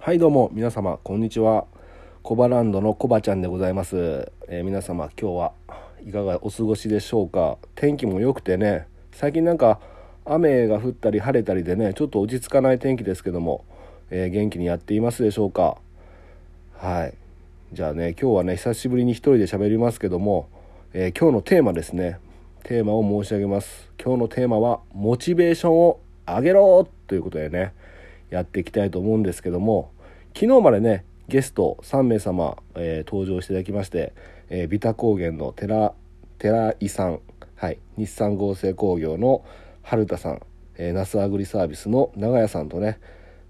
はいどうも皆様こんにちは。コバランドのコバちゃんでございます、えー皆様今日はいかがお過ごしでしょうか？天気も良くてね最近なんか雨が降ったり晴れたりでねちょっと落ち着かない天気ですけども、えー元気にやっていますでしょうか？はい。じゃあね今日はね久しぶりに一人で喋りますけども、えー今日のテーマですね。テーマを申し上げます。今日のテーマはモチベーションを上げろということでね。やっていきたいと思うんですけども昨日までねゲスト3名様、えー登場していただきまして、えー、ビタ高原の寺寺井さん、はい、日産合成工業の春田さん、えー、ナスアグリサービスの長屋さんとね、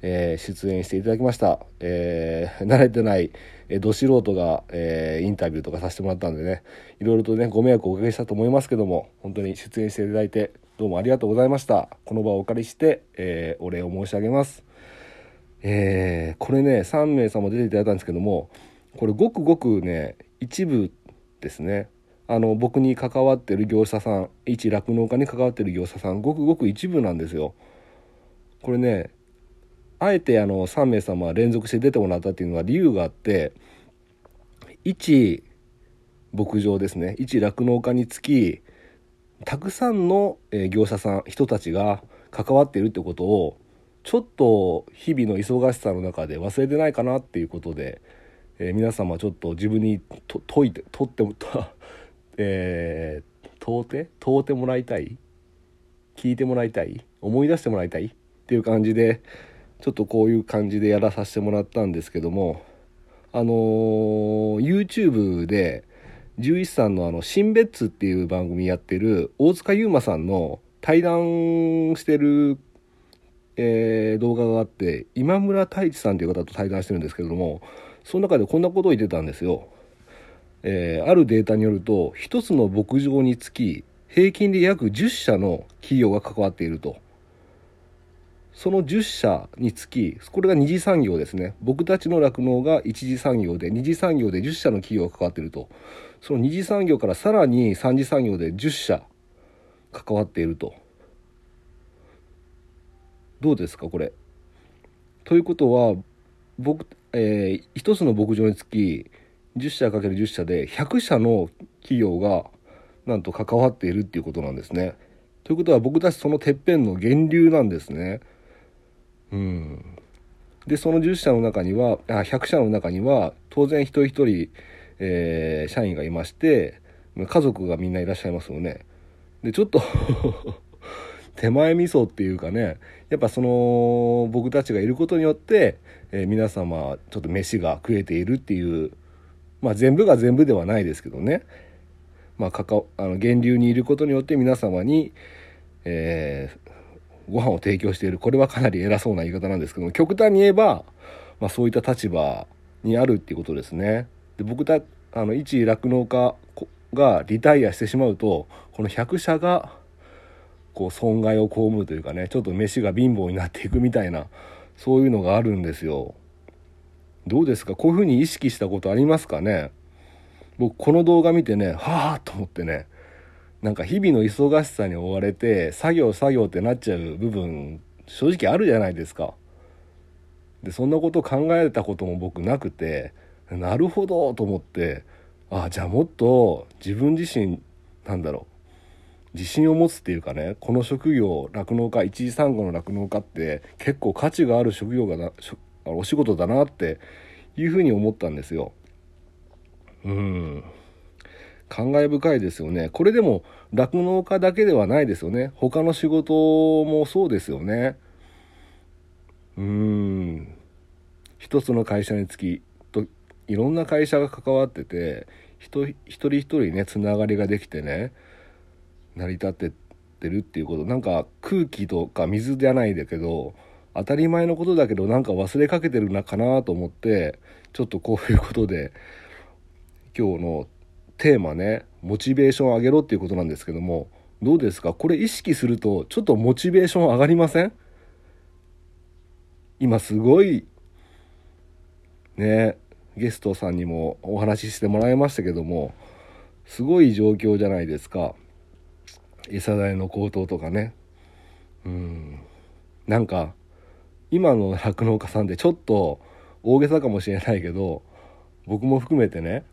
えー出演していただきました、えー 慣れてない、えーど素人が、えーインタビューとかさせてもらったんでねいろいろとねご迷惑をおかけしたと思いますけども本当に出演していただいてどうもありがとうございました。この場をお借りして、えーお礼を申し上げます。えーこれね3名様出ていただいたんですけどもこれごくごくね一部ですね。あの僕に関わってる業者さん一酪農家に関わってる業者さんごくごく一部なんですよ。これねあえてあの3名様連続して出てもらったっていうのは理由があって一牧場ですね。一酪農家につきたくさんの業者さん人たちが関わっているってことをちょっと日々の忙しさの中で忘れてないかなっていうことで、えー皆様ちょっと自分にと解いて取っても えー問うて問うてもらいたい聞いてもらいたい思い出してもらいたいっていう感じでちょっとこういう感じでやらさせてもらったんですけどもあのー YouTube で獣医師さんのあの「新別ツ」っていう番組やってる大塚優馬さんの対談してる、えー動画があって今村太一さんという方と対談してるんですけれどもその中でこんなことを言ってたんですよ。えーあるデータによると一つの牧場につき平均で約10社の企業が関わっているとその10社につきこれが二次産業ですね僕たちの酪農が一次産業で二次産業で10社の企業が関わっているとその二次産業からさらに三次産業で10社関わっているとどうですかこれということは僕、えー一つの牧場につき10社かける10社で100社の企業がなんと関わっているっていうことなんですね。ということは僕たちそのてっぺんの源流なんですね。うん。でその10社の中にはあ100社の中には当然一人一人、えー社員がいまして家族がみんないらっしゃいますよね。でちょっと 手前味噌っていうかねやっぱその僕たちがいることによって、えー皆様ちょっと飯が食えているっていうまあ全部が全部ではないですけどねまあかかあの源流にいることによって皆様に、えーご飯を提供しているこれはかなり偉そうな言い方なんですけども極端に言えば、まあ、そういった立場にあるっていうことですね。で僕たあの一酪農家がリタイアしてしまうとこの100社がこう損害を被るというかねちょっと飯が貧乏になっていくみたいなそういうのがあるんですよ。どうですか？こういうふうに意識したことありますかね？僕この動画見てねはあと思ってねなんか日々の忙しさに追われて作業作業ってなっちゃう部分正直あるじゃないですか。でそんなこと考えたことも僕なくてなるほどと思ってあじゃあもっと自分自身なんだろう自信を持つっていうかねこの職業酪農家一次産業の酪農家って結構価値がある職業がなお仕事だなっていうふうに思ったんですよ。うん感慨深いですよね。これでも酪農家だけではないですよね。他の仕事もそうですよね。うーん一つの会社につきといろんな会社が関わってて一人一人一人ねつながりができてね成り立ってってるっていうことなんか空気とか水じゃないんだけど当たり前のことだけどなんか忘れかけてるなかなと思ってちょっとこういうことで今日のテーマねモチベーション上げろっていうことなんですけどもどうですか？これ意識するとちょっとモチベーション上がりません？今すごいねゲストさんにもお話ししてもらいましたけどもすごい状況じゃないですか。餌代の高騰とかね。うん。なんか今の酪農家さんでちょっと大げさかもしれないけど僕も含めてね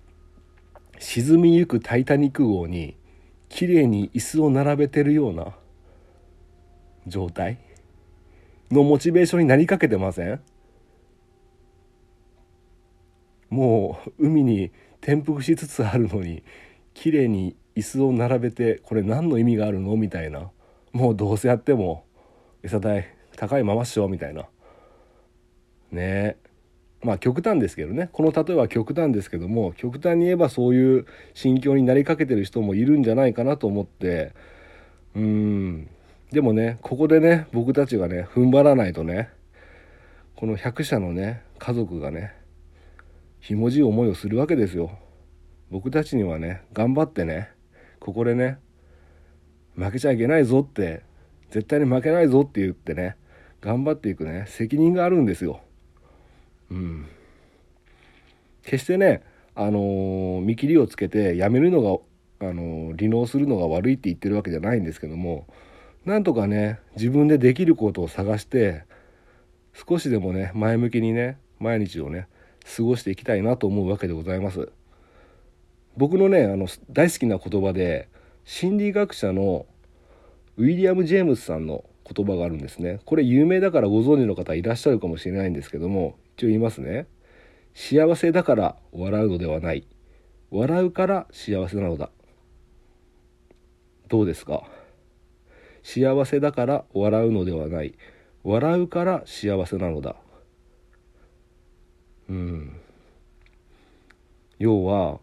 沈みゆくタイタニック号に綺麗に椅子を並べてるような状態？のモチベーションになりかけてません？もう海に転覆しつつあるのに綺麗に椅子を並べてこれ何の意味があるの？みたいな。もうどうせやっても餌代高いままっしょ？みたいな。ね。えまあ極端ですけどね。この例えは極端ですけども極端に言えばそういう心境になりかけてる人もいるんじゃないかなと思って。うん。でもねここでね僕たちがね踏ん張らないとねこの100社のね家族がねひもじい思いをするわけですよ。僕たちにはね頑張ってねここでね負けちゃいけないぞって絶対に負けないぞって言ってね頑張っていくね責任があるんですよ。うん。決してねあのー、見切りをつけてやめるのがあのー、離農するのが悪いって言ってるわけじゃないんですけどもなんとかね自分でできることを探して少しでもね前向きにね毎日をね過ごしていきたいなと思うわけでございます。僕のねあの大好きな言葉で心理学者のウィリアム・ジェームスさんの言葉があるんですね。これ有名だからご存知の方いらっしゃるかもしれないんですけども一応言いますね。幸せだから笑うのではない。笑うから幸せなのだ。どうですか？幸せだから笑うのではない。笑うから幸せなのだ。うん。要は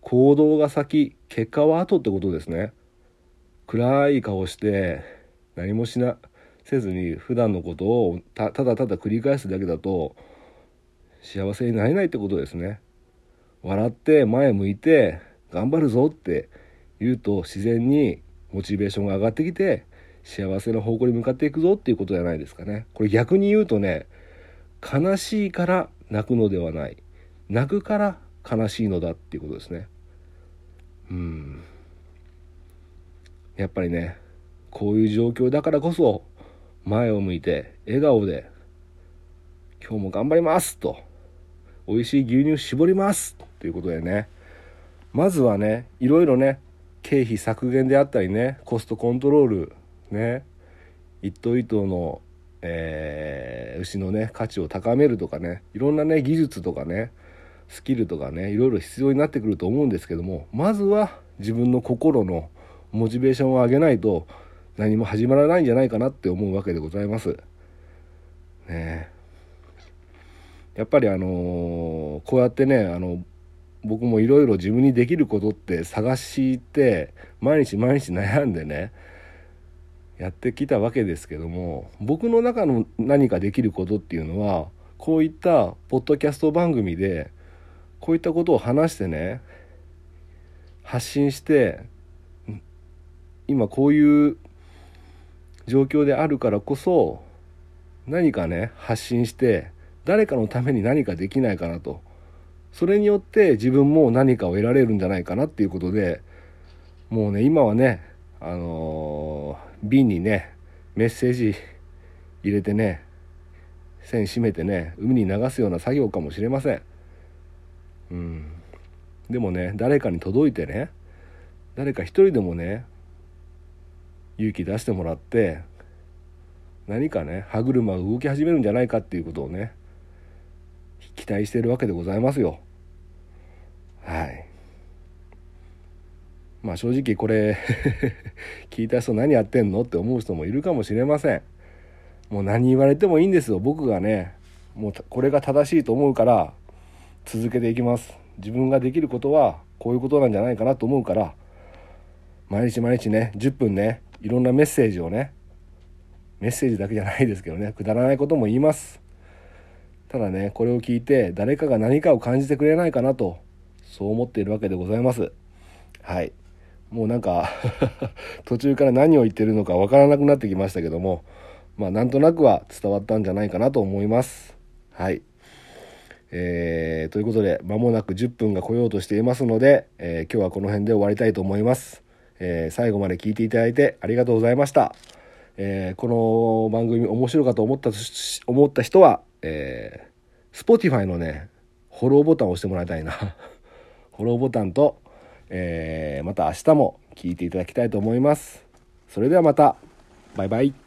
行動が先結果は後ってことですね。暗い顔して何もしなせずに普段のことをただただ繰り返すだけだと幸せになれないってことですね。笑って前向いて頑張るぞって言うと自然にモチベーションが上がってきて幸せな方向に向かっていくぞっていうことじゃないですかね。これ逆に言うとね悲しいから泣くのではない。泣くから悲しいのだっていうことですね。うん。やっぱりねこういう状況だからこそ前を向いて笑顔で今日も頑張りますと美味しい牛乳絞ります。ということでね。まずはねいろいろね経費削減であったりねコストコントロールね一頭一頭の、えー、牛のね価値を高めるとかねいろんなね技術とかねスキルとかねいろいろ必要になってくると思うんですけどもまずは自分の心のモチベーションを上げないと何も始まらないんじゃないかなって思うわけでございます。ねやっぱりあの、こうやってねあの僕もいろいろ自分にできることって探して毎日毎日悩んでねやってきたわけですけども僕の中の何かできることっていうのはこういったポッドキャスト番組でこういったことを話してね発信して今こういう状況であるからこそ何かね発信して誰かのために何かできないかなと。それによって自分も何かを得られるんじゃないかなっていうことでもうね今はねあのー瓶にねメッセージ入れてね線締めてね海に流すような作業かもしれません。うん。でもね誰かに届いてね誰か一人でもね勇気出してもらって何かね歯車が動き始めるんじゃないかっていうことをね期待しているわけでございますよ。はい。まあ正直これ 聞いた人何やってんのって思う人もいるかもしれません。もう何言われてもいいんですよ。僕がねもうこれが正しいと思うから続けていきます。自分ができることはこういうことなんじゃないかなと思うから毎日毎日ね10分ねいろんなメッセージをねメッセージだけじゃないですけどねくだらないことも言います。ただねこれを聞いて誰かが何かを感じてくれないかなとそう思っているわけでございます。はい。もうなんか 途中から何を言ってるのかわからなくなってきましたけどもまあなんとなくは伝わったんじゃないかなと思います。はい。えー、ということで間もなく10分が来ようとしていますので、えー、今日はこの辺で終わりたいと思います、えー、最後まで聞いていただいてありがとうございました、えこの番組面白かと思った思った人は、え Spotify のねフォローボタンを押してもらいたいな。フォローボタンと、えー、また明日も聞いていただきたいと思います。それではまた。バイバイ。